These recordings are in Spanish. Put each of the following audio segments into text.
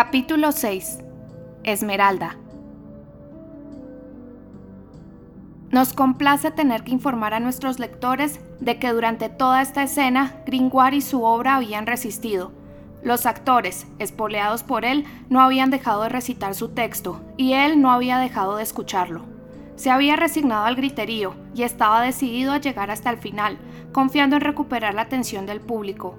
Capítulo 6. Esmeralda. Nos complace tener que informar a nuestros lectores de que durante toda esta escena Gringoire y su obra habían resistido. Los actores, espoleados por él, no habían dejado de recitar su texto y él no había dejado de escucharlo. Se había resignado al griterío y estaba decidido a llegar hasta el final, confiando en recuperar la atención del público.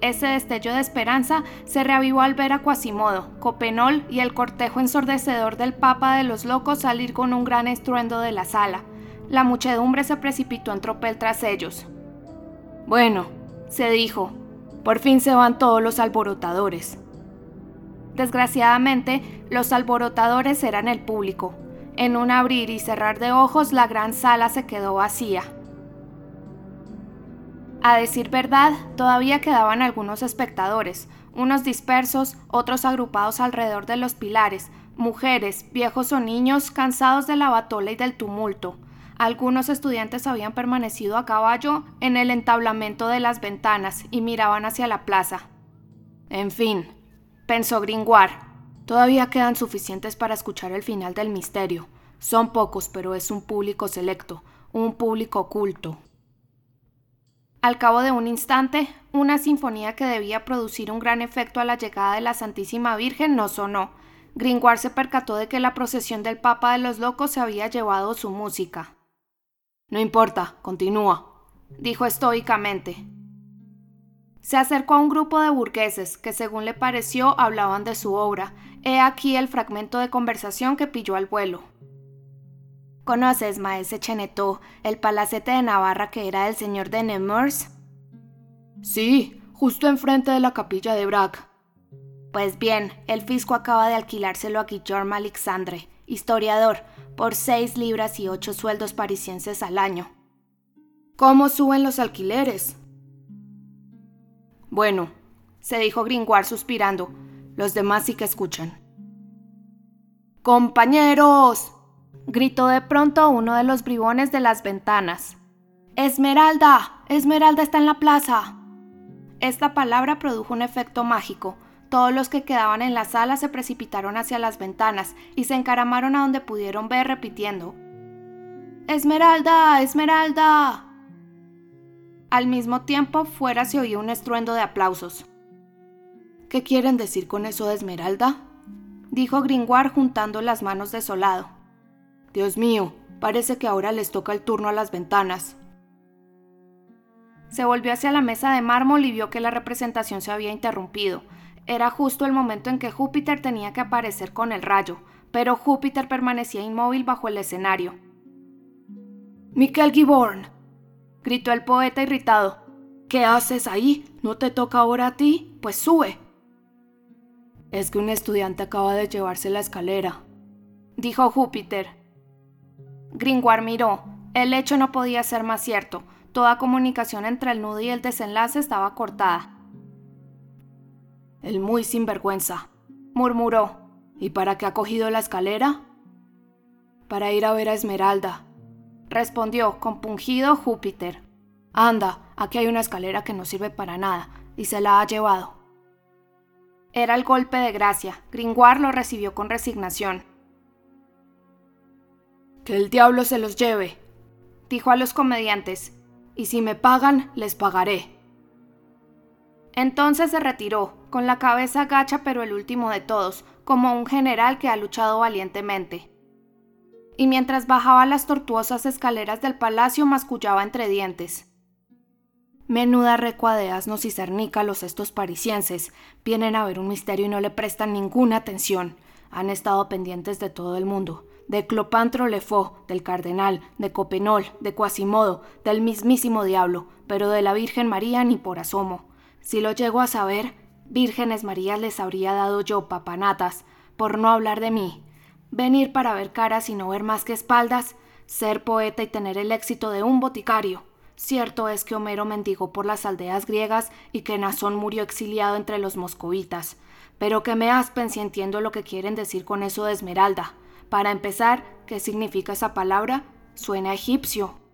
Ese destello de esperanza se reavivó al ver a Quasimodo, Copenol y el cortejo ensordecedor del Papa de los Locos salir con un gran estruendo de la sala. La muchedumbre se precipitó en tropel tras ellos. Bueno, se dijo, por fin se van todos los alborotadores. Desgraciadamente, los alborotadores eran el público. En un abrir y cerrar de ojos, la gran sala se quedó vacía. A decir verdad, todavía quedaban algunos espectadores, unos dispersos, otros agrupados alrededor de los pilares, mujeres, viejos o niños cansados de la batola y del tumulto. Algunos estudiantes habían permanecido a caballo en el entablamento de las ventanas y miraban hacia la plaza. En fin, pensó Gringoire, todavía quedan suficientes para escuchar el final del misterio. Son pocos, pero es un público selecto, un público oculto. Al cabo de un instante, una sinfonía que debía producir un gran efecto a la llegada de la Santísima Virgen no sonó. Gringoire se percató de que la procesión del Papa de los Locos se había llevado su música. No importa, continúa, dijo estoicamente. Se acercó a un grupo de burgueses que, según le pareció, hablaban de su obra. He aquí el fragmento de conversación que pilló al vuelo. ¿Conoces, maese Cheneto, el palacete de Navarra que era del señor de Nemours? Sí, justo enfrente de la capilla de Brac. Pues bien, el fisco acaba de alquilárselo a Guillaume Alexandre, historiador, por seis libras y ocho sueldos parisienses al año. ¿Cómo suben los alquileres? Bueno, se dijo Gringoire suspirando, los demás sí que escuchan. ¡Compañeros! Gritó de pronto uno de los bribones de las ventanas. Esmeralda. Esmeralda está en la plaza. Esta palabra produjo un efecto mágico. Todos los que quedaban en la sala se precipitaron hacia las ventanas y se encaramaron a donde pudieron ver repitiendo Esmeralda. Esmeralda. Al mismo tiempo, fuera se oía un estruendo de aplausos. ¿Qué quieren decir con eso de Esmeralda? dijo Gringoire juntando las manos desolado. Dios mío, parece que ahora les toca el turno a las ventanas. Se volvió hacia la mesa de mármol y vio que la representación se había interrumpido. Era justo el momento en que Júpiter tenía que aparecer con el rayo, pero Júpiter permanecía inmóvil bajo el escenario. Miquel Giborn, gritó el poeta irritado. ¿Qué haces ahí? ¿No te toca ahora a ti? Pues sube. Es que un estudiante acaba de llevarse la escalera, dijo Júpiter. Gringoire miró. El hecho no podía ser más cierto. Toda comunicación entre el nudo y el desenlace estaba cortada. El muy sinvergüenza, murmuró. ¿Y para qué ha cogido la escalera? Para ir a ver a Esmeralda, respondió compungido Júpiter. Anda, aquí hay una escalera que no sirve para nada, y se la ha llevado. Era el golpe de gracia. Gringoire lo recibió con resignación. Que el diablo se los lleve, dijo a los comediantes, y si me pagan, les pagaré. Entonces se retiró, con la cabeza gacha pero el último de todos, como un general que ha luchado valientemente. Y mientras bajaba las tortuosas escaleras del palacio mascullaba entre dientes. Menuda recuadeas no los estos parisienses. Vienen a ver un misterio y no le prestan ninguna atención. Han estado pendientes de todo el mundo de Clopantro Lefaux, del cardenal, de Copenol, de Quasimodo, del mismísimo diablo, pero de la Virgen María ni por asomo. Si lo llego a saber, vírgenes Marías les habría dado yo papanatas, por no hablar de mí. Venir para ver caras y no ver más que espaldas, ser poeta y tener el éxito de un boticario. Cierto es que Homero mendigó por las aldeas griegas y que Nazón murió exiliado entre los moscovitas. Pero que me aspen si entiendo lo que quieren decir con eso de Esmeralda. Para empezar, ¿qué significa esa palabra? Suena egipcio.